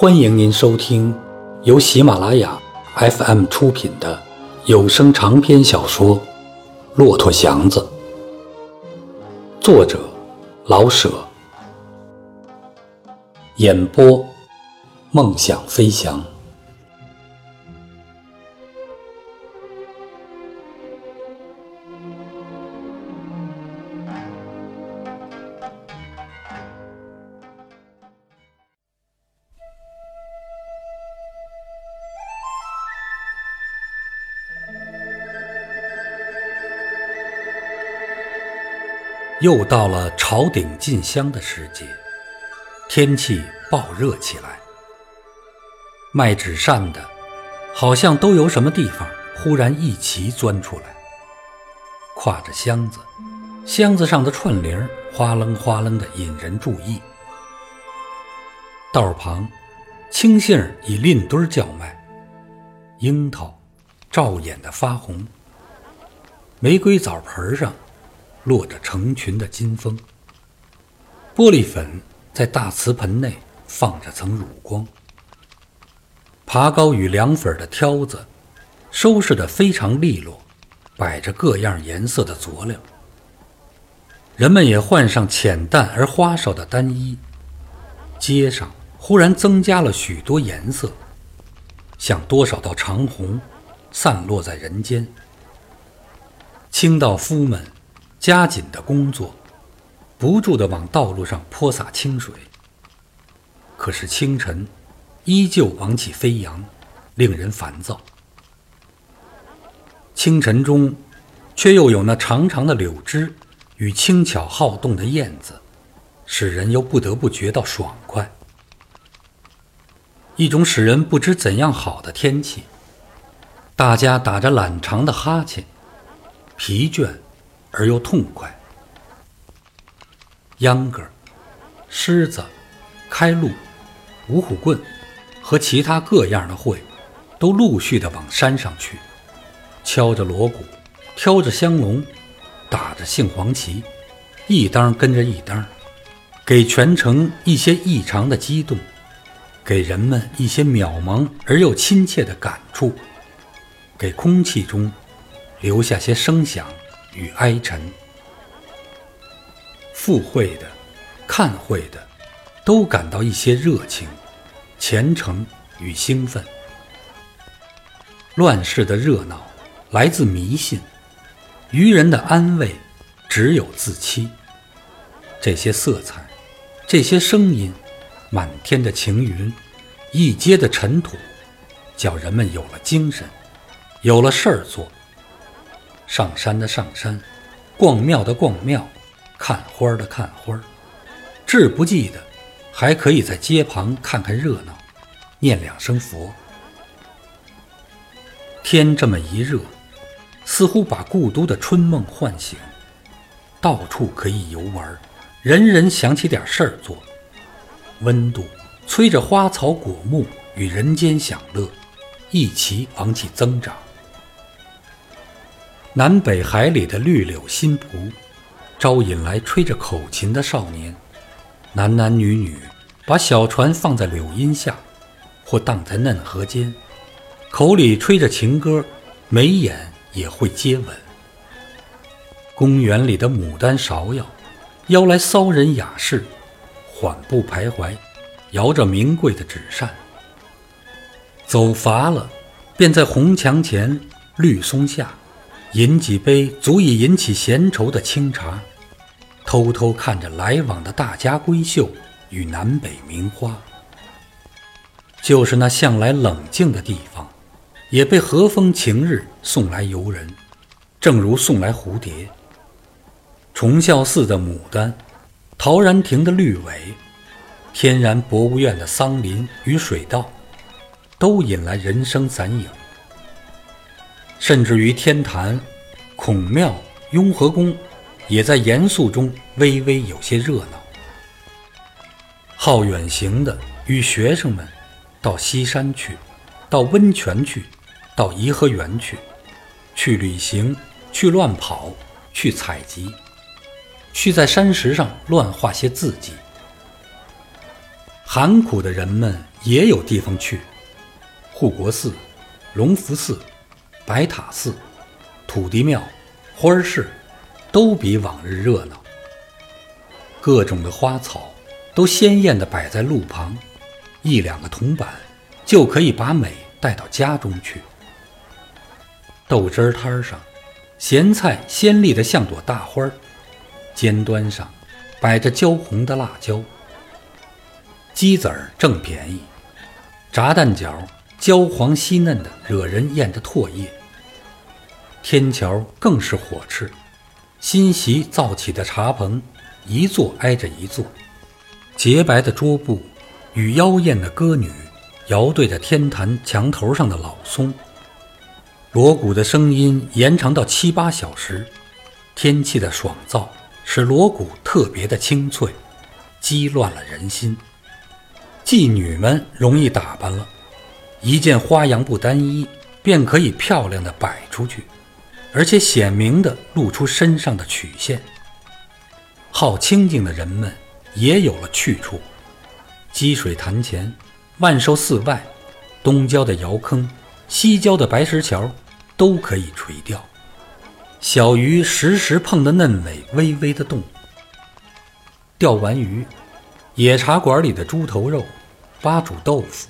欢迎您收听由喜马拉雅 FM 出品的有声长篇小说《骆驼祥子》，作者老舍，演播梦想飞翔。又到了朝顶进香的时节，天气暴热起来。卖纸扇的，好像都由什么地方忽然一齐钻出来，挎着箱子，箱子上的串铃哗楞哗楞的引人注意。道旁，青杏已另堆叫卖，樱桃照眼的发红，玫瑰枣盆上。落着成群的金蜂，玻璃粉在大瓷盆内放着层乳光。爬高与凉粉的挑子收拾得非常利落，摆着各样颜色的佐料。人们也换上浅淡而花哨的单衣，街上忽然增加了许多颜色，像多少道长虹，散落在人间。清道夫们。加紧的工作，不住的往道路上泼洒清水。可是清晨，依旧往起飞扬，令人烦躁。清晨中，却又有那长长的柳枝与轻巧好动的燕子，使人又不得不觉到爽快。一种使人不知怎样好的天气。大家打着懒长的哈欠，疲倦。而又痛快。秧歌、狮子、开路、五虎棍和其他各样的会，都陆续的往山上去，敲着锣鼓，挑着香笼，打着杏黄旗，一当跟着一当，给全城一些异常的激动，给人们一些渺茫而又亲切的感触，给空气中留下些声响。与哀沉，赴会的、看会的，都感到一些热情、虔诚与兴奋。乱世的热闹来自迷信，愚人的安慰只有自欺。这些色彩，这些声音，满天的晴云，一街的尘土，叫人们有了精神，有了事儿做。上山的上山，逛庙的逛庙，看花的看花，志不济的，还可以在街旁看看热闹，念两声佛。天这么一热，似乎把故都的春梦唤醒，到处可以游玩，人人想起点事儿做。温度催着花草果木与人间享乐，一齐昂起增长。南北海里的绿柳新蒲，招引来吹着口琴的少年，男男女女把小船放在柳荫下，或荡在嫩河间，口里吹着情歌，眉眼也会接吻。公园里的牡丹芍药，邀来骚人雅士，缓步徘徊，摇着名贵的纸扇。走乏了，便在红墙前、绿松下。饮几杯足以引起闲愁的清茶，偷偷看着来往的大家闺秀与南北名花。就是那向来冷静的地方，也被和风晴日送来游人，正如送来蝴蝶。崇孝寺的牡丹，陶然亭的绿苇，天然博物院的桑林与水稻，都引来人声散影。甚至于天坛、孔庙、雍和宫，也在严肃中微微有些热闹。好远行的与学生们，到西山去，到温泉去，到颐和园去，去旅行，去乱跑，去采集，去在山石上乱画些字迹。寒苦的人们也有地方去。护国寺、隆福寺、白塔寺、土地庙、花市，都比往日热闹。各种的花草都鲜艳地摆在路旁，一两个铜板就可以把美带到家中去。豆汁儿摊上，咸菜鲜丽的像朵大花儿，尖端上摆着焦红的辣椒。鸡子儿正便宜，炸蛋饺焦黄细嫩的，惹人咽着唾液。天桥更是火炽，新席造起的茶棚，一座挨着一座，洁白的桌布与妖艳的歌女，摇对着天坛墙头上的老松。锣鼓的声音延长到七八小时，天气的爽燥使锣鼓特别的清脆，激乱了人心。妓女们容易打扮了，一件花洋布单衣便可以漂亮的摆出去，而且显明的露出身上的曲线。好清静的人们也有了去处，积水潭前、万寿寺外、东郊的窑坑、西郊的白石桥都可以垂钓，小鱼时时碰得嫩尾微微的动。钓完鱼，野茶馆里的猪头肉。八煮豆腐、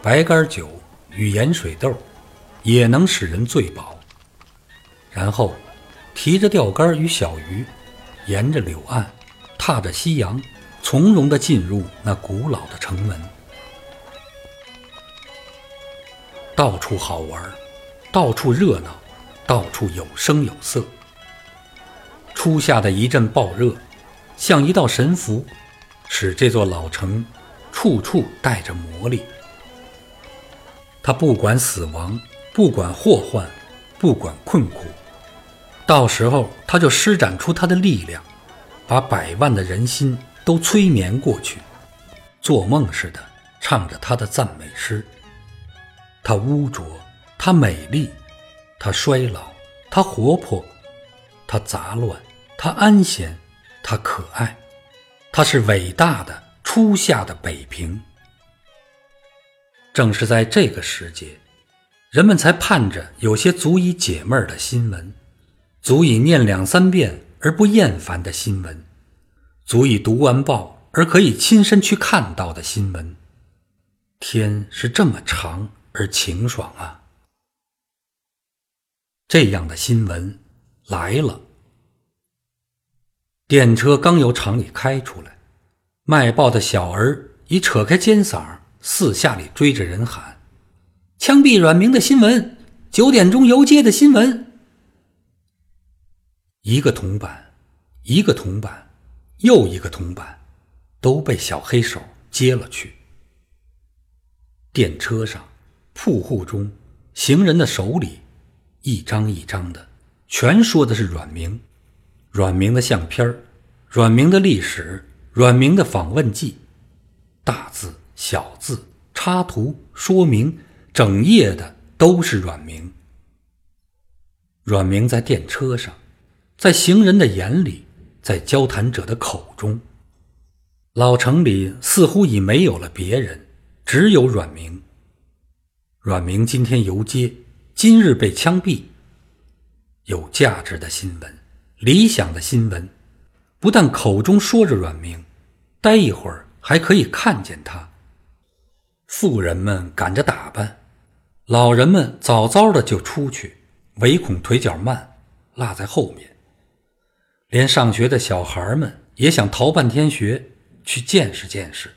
白干酒与盐水豆，也能使人醉饱。然后，提着钓竿与小鱼，沿着柳岸，踏着夕阳，从容地进入那古老的城门。到处好玩，到处热闹，到处有声有色。初夏的一阵暴热，像一道神符，使这座老城。处处带着魔力，他不管死亡，不管祸患，不管困苦，到时候他就施展出他的力量，把百万的人心都催眠过去，做梦似的唱着他的赞美诗。他污浊，他美丽，他衰老，他活泼，他杂乱，他安闲，他可爱，他是伟大的。初夏的北平，正是在这个时节，人们才盼着有些足以解闷儿的新闻，足以念两三遍而不厌烦的新闻，足以读完报而可以亲身去看到的新闻。天是这么长而晴爽啊！这样的新闻来了。电车刚由厂里开出来。卖报的小儿已扯开尖嗓，四下里追着人喊：“枪毙阮明的新闻，九点钟游街的新闻。”一个铜板，一个铜板，又一个铜板，都被小黑手接了去。电车上、铺户中、行人的手里，一张一张的，全说的是阮明，阮明的相片阮明的历史。阮明的访问记，大字小字插图说明，整页的都是阮明。阮明在电车上，在行人的眼里，在交谈者的口中，老城里似乎已没有了别人，只有阮明。阮明今天游街，今日被枪毙。有价值的新闻，理想的新闻。不但口中说着阮明，待一会儿还可以看见他。妇人们赶着打扮，老人们早早的就出去，唯恐腿脚慢，落在后面。连上学的小孩们也想逃半天学，去见识见识。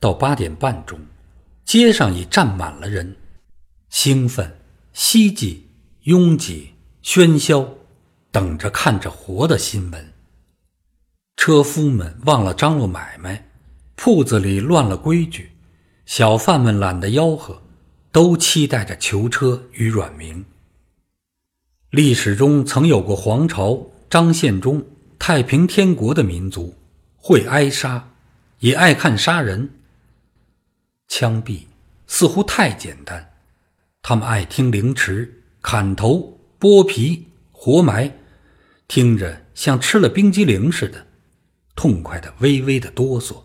到八点半钟，街上已站满了人，兴奋、希冀、拥挤、喧嚣。等着看着活的新闻，车夫们忘了张罗买卖，铺子里乱了规矩，小贩们懒得吆喝，都期待着囚车与阮明。历史中曾有过皇朝、张献忠、太平天国的民族，会挨杀，也爱看杀人。枪毙似乎太简单，他们爱听凌迟、砍头、剥皮、活埋。听着像吃了冰激凌似的，痛快的微微的哆嗦。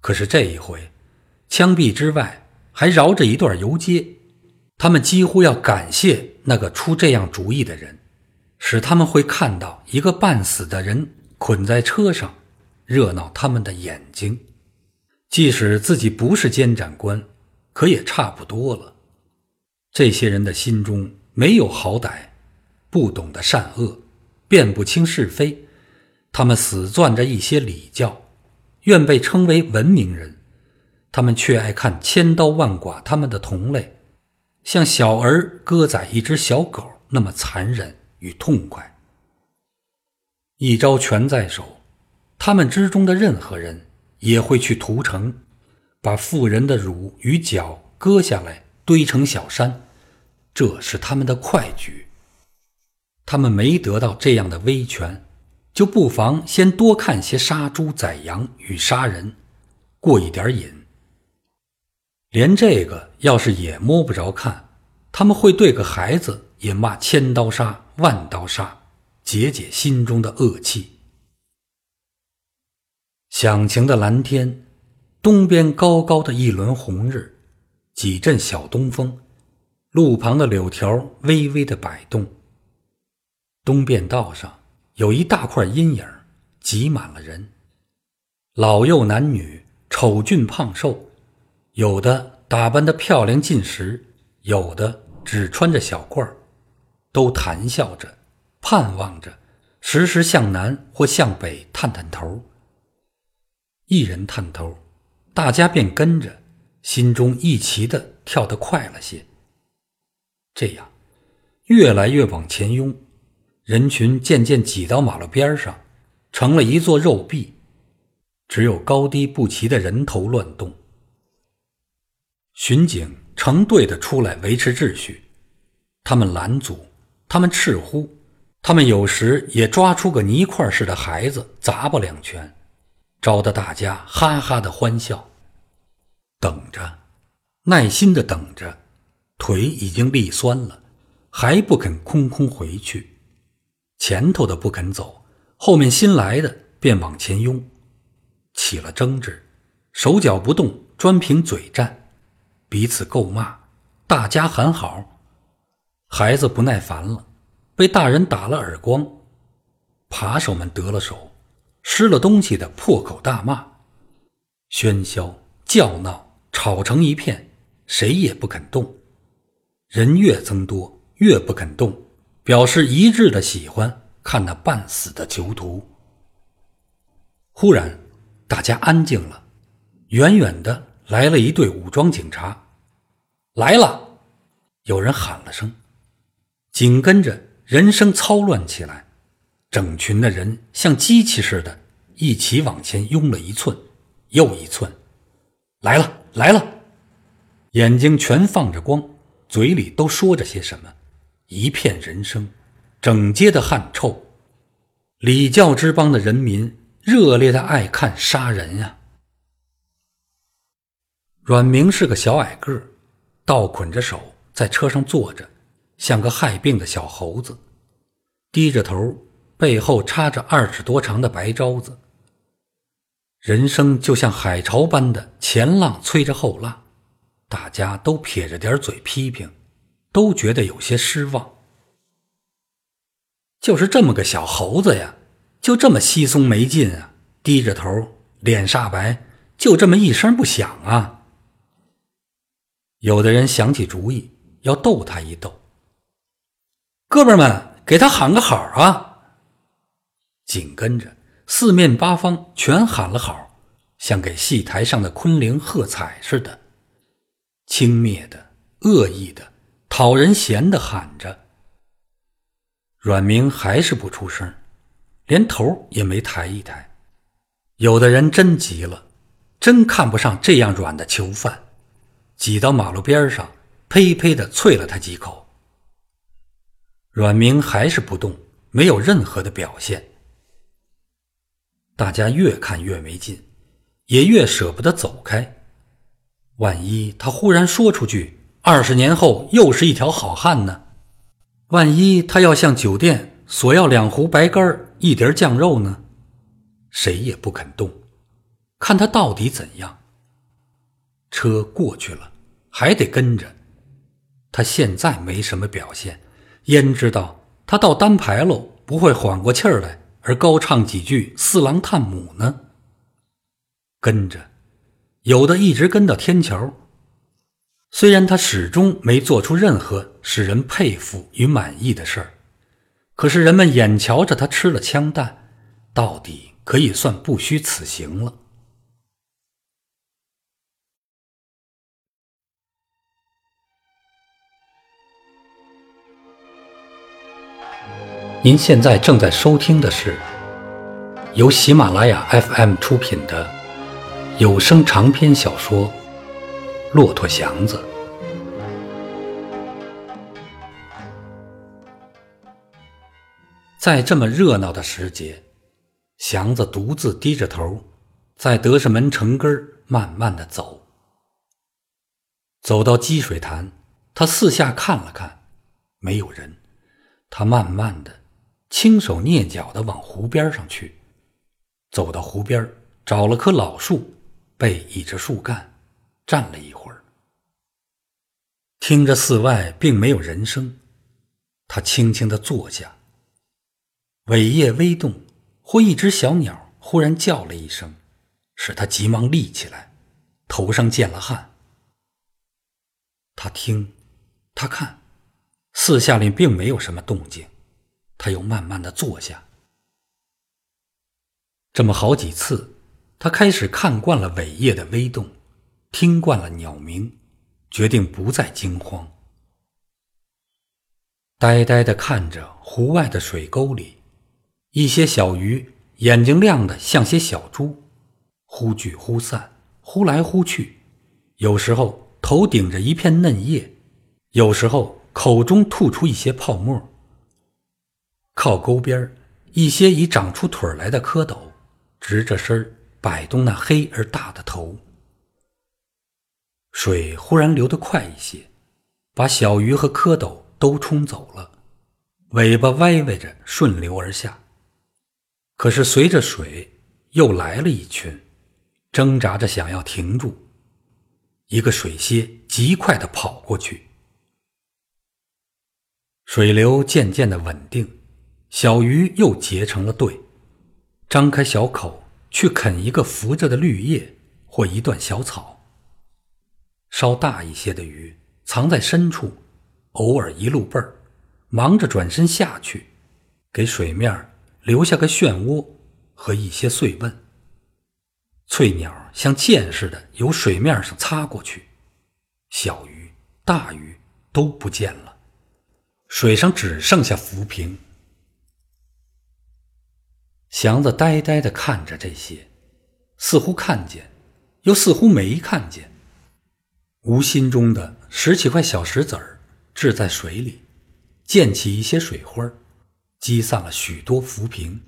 可是这一回，枪毙之外还绕着一段游街，他们几乎要感谢那个出这样主意的人，使他们会看到一个半死的人捆在车上，热闹他们的眼睛。即使自己不是监斩官，可也差不多了。这些人的心中没有好歹，不懂得善恶，辨不清是非。他们死攥着一些礼教，愿被称为文明人。他们却爱看千刀万剐他们的同类，像小儿割宰一只小狗那么残忍与痛快。一招拳在手，他们之中的任何人。也会去屠城，把妇人的乳与脚割下来堆成小山，这是他们的快举。他们没得到这样的威权，就不妨先多看些杀猪宰羊与杀人，过一点瘾。连这个要是也摸不着看，他们会对个孩子也骂千刀杀万刀杀，解解心中的恶气。响晴的蓝天，东边高高的一轮红日，几阵小东风，路旁的柳条微微的摆动。东便道上有一大块阴影，挤满了人，老幼男女，丑俊胖瘦，有的打扮得漂亮尽时，有的只穿着小褂儿都谈笑着，盼望着，时时向南或向北探探头。一人探头，大家便跟着，心中一齐的跳得快了些。这样，越来越往前拥，人群渐渐挤到马路边上，成了一座肉壁，只有高低不齐的人头乱动。巡警成队的出来维持秩序，他们拦阻，他们斥呼，他们有时也抓出个泥块似的孩子砸吧两拳。招得大家哈哈的欢笑，等着，耐心的等着，腿已经力酸了，还不肯空空回去。前头的不肯走，后面新来的便往前拥，起了争执，手脚不动，专凭嘴战，彼此够骂，大家喊好。孩子不耐烦了，被大人打了耳光，扒手们得了手。失了东西的破口大骂，喧嚣叫闹，吵成一片，谁也不肯动。人越增多，越不肯动，表示一致的喜欢看那半死的囚徒。忽然，大家安静了，远远的来了一队武装警察，来了！有人喊了声，紧跟着人声操乱起来。整群的人像机器似的，一起往前拥了一寸，又一寸，来了来了，眼睛全放着光，嘴里都说着些什么，一片人声，整街的汗臭。礼教之邦的人民热烈的爱看杀人呀。阮明是个小矮个，倒捆着手在车上坐着，像个害病的小猴子，低着头。背后插着二尺多长的白招子，人生就像海潮般的前浪催着后浪，大家都撇着点嘴批评，都觉得有些失望。就是这么个小猴子呀，就这么稀松没劲啊，低着头，脸煞白，就这么一声不响啊。有的人想起主意，要逗他一逗，哥们们给他喊个好啊！紧跟着，四面八方全喊了好，像给戏台上的昆凌喝彩似的，轻蔑的、恶意的、讨人嫌的喊着。阮明还是不出声，连头也没抬一抬。有的人真急了，真看不上这样软的囚犯，挤到马路边上，呸呸的啐了他几口。阮明还是不动，没有任何的表现。大家越看越没劲，也越舍不得走开。万一他忽然说出去“二十年后又是一条好汉”呢？万一他要向酒店索要两壶白干一碟酱肉呢？谁也不肯动，看他到底怎样。车过去了，还得跟着。他现在没什么表现，焉知道他到单牌喽，不会缓过气儿来，而高唱几句四郎探母呢？跟着，有的一直跟到天桥。虽然他始终没做出任何使人佩服与满意的事儿，可是人们眼瞧着他吃了枪弹，到底可以算不虚此行了。您现在正在收听的是由喜马拉雅 FM 出品的有声长篇小说《骆驼祥子》。在这么热闹的时节，祥子独自低着头，在德胜门城根慢慢的走。走到积水潭，他四下看了看，没有人。他慢慢的。轻手蹑脚的往湖边上去，走到湖边，找了棵老树，背倚着树干，站了一会儿，听着寺外并没有人声，他轻轻的坐下。尾叶微动，或一只小鸟忽然叫了一声，使他急忙立起来，头上见了汗。他听，他看，四下里并没有什么动静。他又慢慢的坐下，这么好几次，他开始看惯了尾叶的微动，听惯了鸟鸣，决定不再惊慌，呆呆的看着湖外的水沟里，一些小鱼眼睛亮的像些小猪，忽聚忽散，忽来忽去，有时候头顶着一片嫩叶，有时候口中吐出一些泡沫。靠沟边一些已长出腿来的蝌蚪，直着身摆动那黑而大的头。水忽然流得快一些，把小鱼和蝌蚪都冲走了，尾巴歪歪着顺流而下。可是随着水又来了一群，挣扎着想要停住。一个水蝎极快地跑过去，水流渐渐的稳定。小鱼又结成了队，张开小口去啃一个浮着的绿叶或一段小草。稍大一些的鱼藏在深处，偶尔一露背儿，忙着转身下去，给水面留下个漩涡和一些碎问。翠鸟像箭似的由水面上擦过去，小鱼、大鱼都不见了，水上只剩下浮萍。祥子呆呆地看着这些，似乎看见，又似乎没看见。无心中的拾起块小石子儿，掷在水里，溅起一些水花，积散了许多浮萍。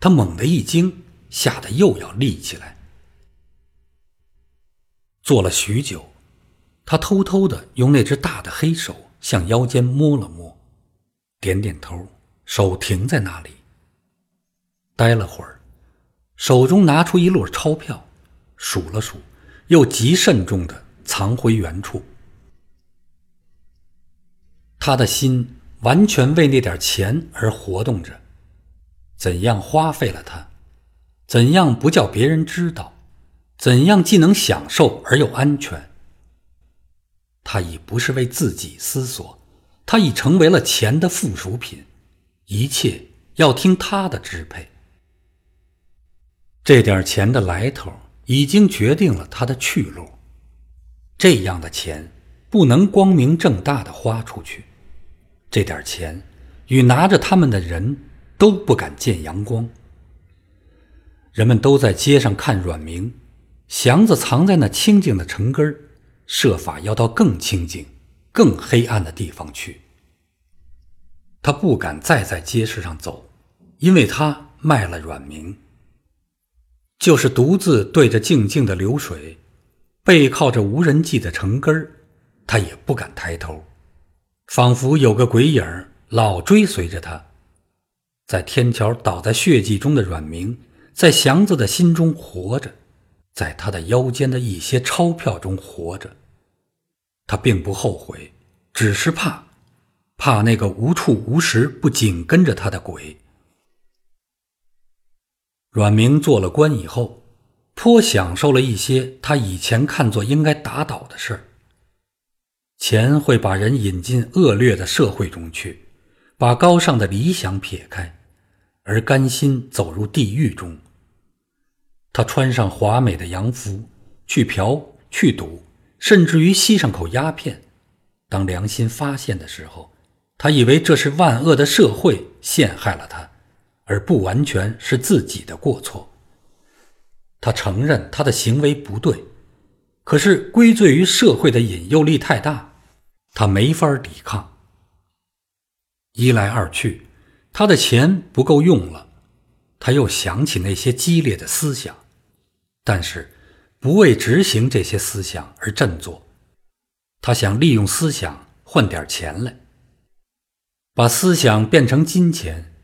他猛地一惊，吓得又要立起来。坐了许久，他偷偷地用那只大的黑手向腰间摸了摸，点点头，手停在那里。待了会儿，手中拿出一摞钞票，数了数，又极慎重的藏回原处。他的心完全为那点钱而活动着，怎样花费了它？怎样不叫别人知道？怎样既能享受而又安全？他已不是为自己思索，他已成为了钱的附属品，一切要听他的支配。这点钱的来头已经决定了他的去路。这样的钱不能光明正大的花出去。这点钱与拿着他们的人都不敢见阳光。人们都在街上看阮明，祥子藏在那清静的城根设法要到更清静、更黑暗的地方去。他不敢再在街市上走，因为他卖了阮明。就是独自对着静静的流水，背靠着无人迹的城根儿，他也不敢抬头，仿佛有个鬼影老追随着他。在天桥倒在血迹中的阮明，在祥子的心中活着，在他的腰间的一些钞票中活着。他并不后悔，只是怕，怕那个无处无时不紧跟着他的鬼。阮明做了官以后，颇享受了一些他以前看作应该打倒的事儿。钱会把人引进恶劣的社会中去，把高尚的理想撇开，而甘心走入地狱中。他穿上华美的洋服，去嫖，去赌，甚至于吸上口鸦片。当良心发现的时候，他以为这是万恶的社会陷害了他。而不完全是自己的过错。他承认他的行为不对，可是归罪于社会的引诱力太大，他没法抵抗。一来二去，他的钱不够用了，他又想起那些激烈的思想，但是不为执行这些思想而振作。他想利用思想换点钱来，把思想变成金钱。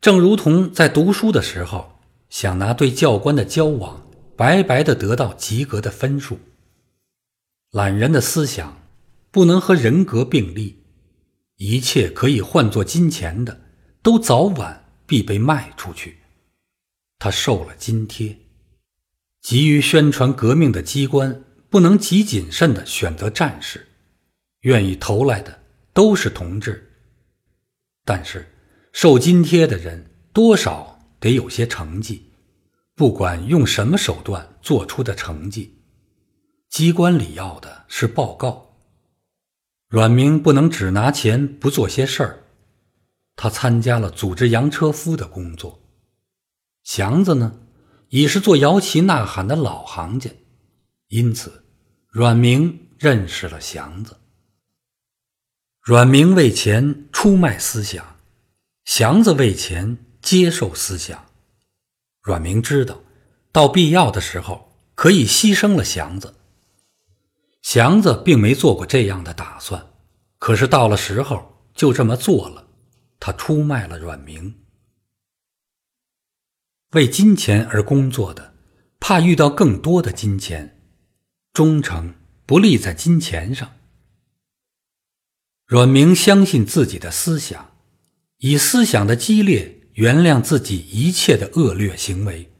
正如同在读书的时候，想拿对教官的交往白白的得到及格的分数。懒人的思想不能和人格并立，一切可以换作金钱的，都早晚必被卖出去。他受了津贴，急于宣传革命的机关不能极谨慎的选择战士，愿意投来的都是同志，但是。受津贴的人多少得有些成绩，不管用什么手段做出的成绩，机关里要的是报告。阮明不能只拿钱不做些事儿，他参加了组织洋车夫的工作。祥子呢，已是做摇旗呐喊的老行家，因此阮明认识了祥子。阮明为钱出卖思想。祥子为钱接受思想，阮明知道，到必要的时候可以牺牲了祥子。祥子并没做过这样的打算，可是到了时候就这么做了。他出卖了阮明，为金钱而工作的，怕遇到更多的金钱，忠诚不立在金钱上。阮明相信自己的思想。以思想的激烈原谅自己一切的恶劣行为。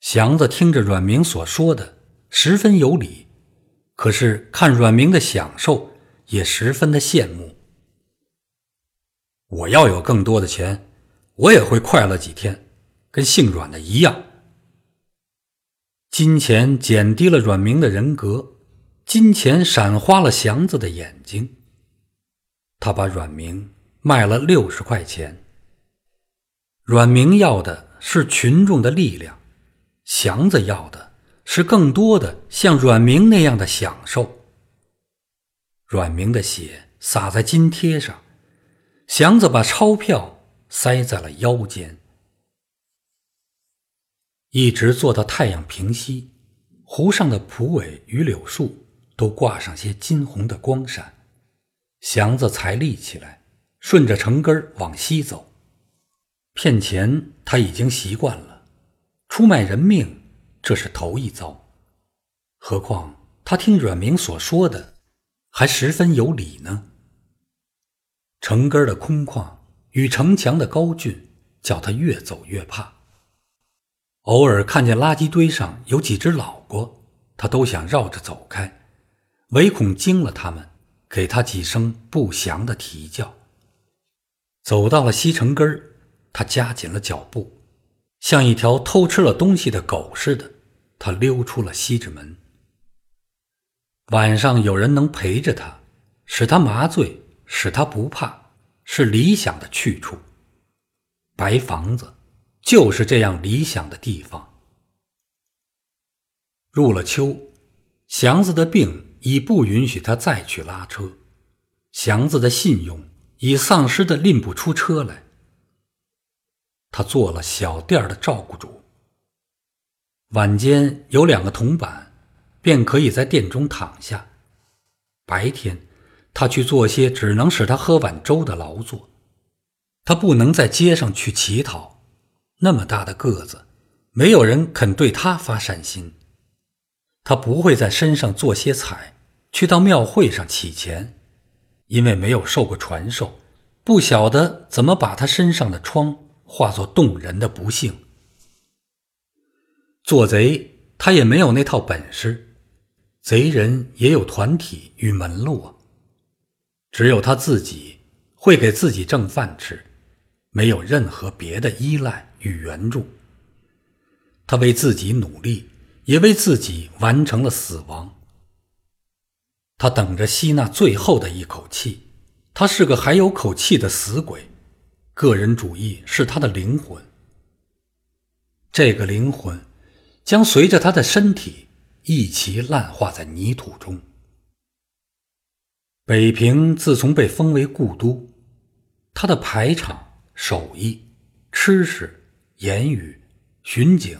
祥子听着阮明所说的十分有理，可是看阮明的享受也十分的羡慕。我要有更多的钱，我也会快乐几天，跟姓阮的一样。金钱减低了阮明的人格，金钱闪花了祥子的眼睛。他把阮明。卖了六十块钱。阮明要的是群众的力量，祥子要的是更多的像阮明那样的享受。阮明的血洒在金贴上，祥子把钞票塞在了腰间。一直坐到太阳平西，湖上的蒲苇与柳树都挂上些金红的光闪，祥子才立起来。顺着城根往西走，骗钱他已经习惯了，出卖人命这是头一遭。何况他听阮明所说的，还十分有理呢。城根的空旷与城墙的高峻，叫他越走越怕。偶尔看见垃圾堆上有几只老过，他都想绕着走开，唯恐惊了他们，给他几声不祥的啼叫。走到了西城根儿，他加紧了脚步，像一条偷吃了东西的狗似的，他溜出了西直门。晚上有人能陪着他，使他麻醉，使他不怕，是理想的去处。白房子就是这样理想的地方。入了秋，祥子的病已不允许他再去拉车，祥子的信用。已丧失的拎不出车来。他做了小店的照顾主。晚间有两个铜板，便可以在店中躺下。白天，他去做些只能使他喝碗粥的劳作。他不能在街上去乞讨，那么大的个子，没有人肯对他发善心。他不会在身上做些彩，去到庙会上乞钱，因为没有受过传授，不晓得怎么把他身上的疮化作动人的不幸。做贼，他也没有那套本事，贼人也有团体与门路啊。只有他自己会给自己挣饭吃，没有任何别的依赖与援助。他为自己努力，也为自己完成了死亡。他等着吸那最后的一口气。他是个还有口气的死鬼。个人主义是他的灵魂。这个灵魂将随着他的身体一起烂化在泥土中。北平自从被封为故都，他的排场、手艺、吃食、言语、巡警。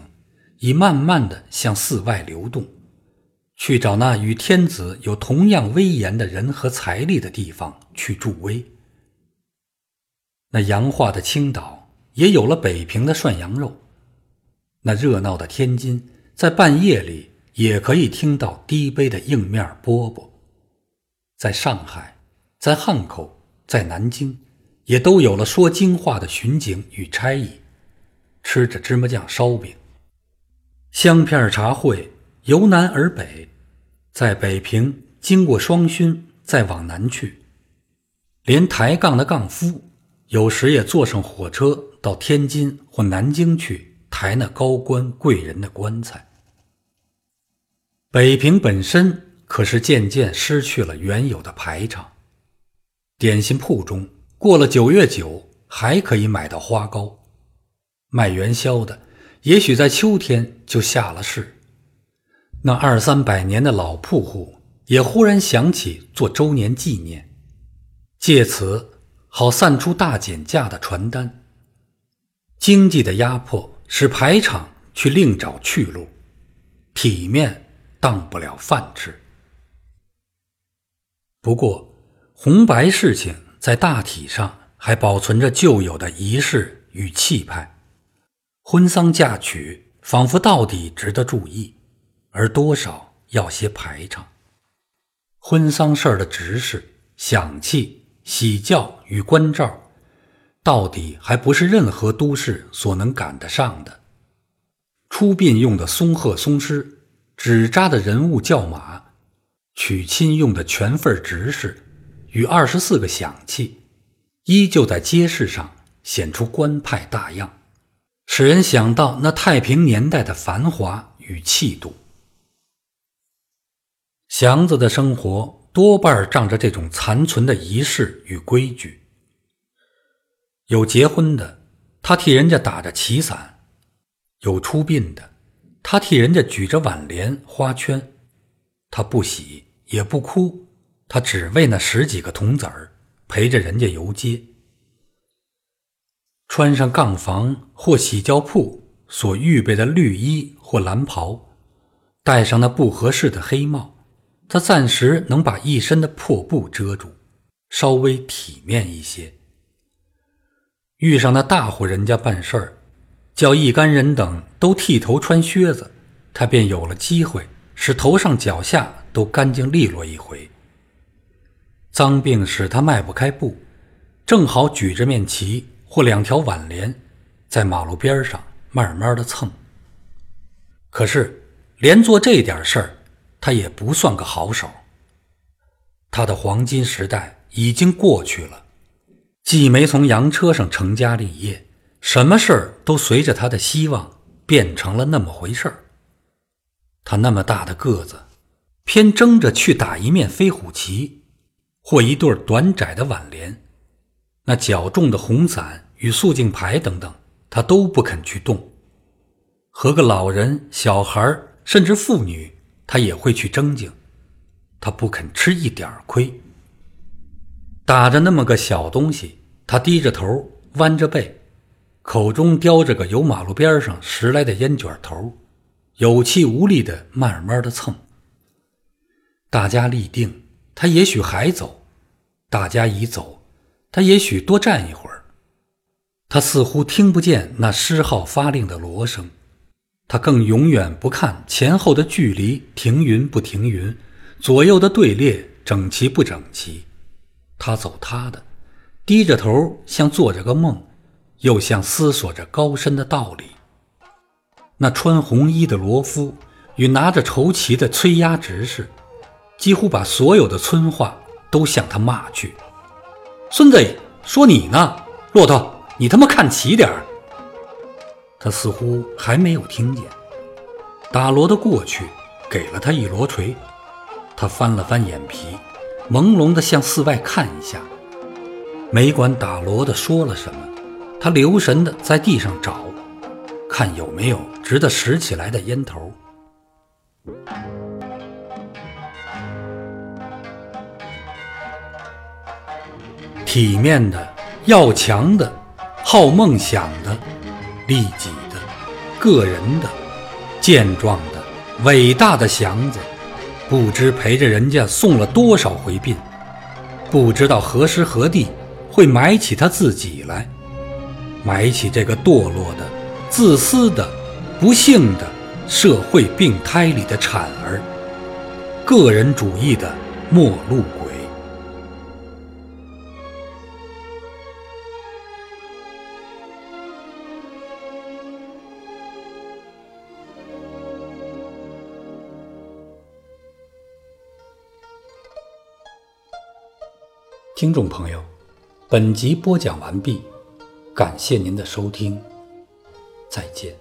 已慢慢的向寺外流动，去找那与天子有同样威严的人和财力的地方去助威。那洋化的青岛也有了北平的涮羊肉，那热闹的天津在半夜里也可以听到低杯的硬面饽饽。在上海，在汉口，在南京，也都有了说京话的巡警与差役，吃着芝麻酱烧饼。香片茶会由南而北，在北平经过双熏，再往南去。连抬杠的杠夫，有时也坐上火车到天津或南京去抬那高官贵人的棺材。北平本身可是渐渐失去了原有的排场。点心铺中过了九月九还可以买到花糕，卖元宵的。也许在秋天就下了市，那二三百年的老铺户也忽然想起做周年纪念，借此好散出大减价的传单。经济的压迫使排场去另找去路，体面当不了饭吃。不过红白事情在大体上还保存着旧有的仪式与气派。婚丧嫁娶仿佛到底值得注意，而多少要些排场。婚丧事儿的执事、响器、喜轿与关照，到底还不是任何都市所能赶得上的。出殡用的松鹤松狮、纸扎的人物轿马，娶亲用的全份执事与二十四个响器，依旧在街市上显出官派大样。使人想到那太平年代的繁华与气度。祥子的生活多半仗着这种残存的仪式与规矩。有结婚的，他替人家打着旗伞；有出殡的，他替人家举着挽联花圈。他不喜也不哭，他只为那十几个铜子儿陪着人家游街。穿上杠房或洗脚铺所预备的绿衣或蓝袍，戴上那不合适的黑帽，他暂时能把一身的破布遮住，稍微体面一些。遇上那大户人家办事儿，叫一干人等都剃头穿靴子，他便有了机会使头上脚下都干净利落一回。脏病使他迈不开步，正好举着面旗。或两条挽联，在马路边上慢慢的蹭。可是，连做这点事儿，他也不算个好手。他的黄金时代已经过去了，既没从洋车上成家立业，什么事儿都随着他的希望变成了那么回事儿。他那么大的个子，偏争着去打一面飞虎旗，或一对短窄的挽联，那较重的红伞。与肃静牌等等，他都不肯去动。和个老人、小孩甚至妇女，他也会去争竞。他不肯吃一点亏。打着那么个小东西，他低着头，弯着背，口中叼着个由马路边上拾来的烟卷头，有气无力的慢慢的蹭。大家立定，他也许还走；大家已走，他也许多站一会儿。他似乎听不见那狮号发令的锣声，他更永远不看前后的距离停匀不停匀，左右的队列整齐不整齐。他走他的，低着头，像做着个梦，又像思索着高深的道理。那穿红衣的罗夫与拿着绸旗的崔押执事，几乎把所有的村话都向他骂去。孙子，说你呢，骆驼，你他妈看齐点儿。他似乎还没有听见，打锣的过去，给了他一锣锤。他翻了翻眼皮，朦胧地向寺外看一下，没管打锣的说了什么，他留神地在地上找，看有没有值得拾起来的烟头。体面的，要强的，好梦想的。利己、个人的、健壮的、伟大的祥子，不知陪着人家送了多少回殡，不知道何时何地会埋起他自己来，埋起这个堕落的、自私的、不幸的社会病胎里的产儿，个人主义的末路听众朋友，本集播讲完毕，感谢您的收听，再见。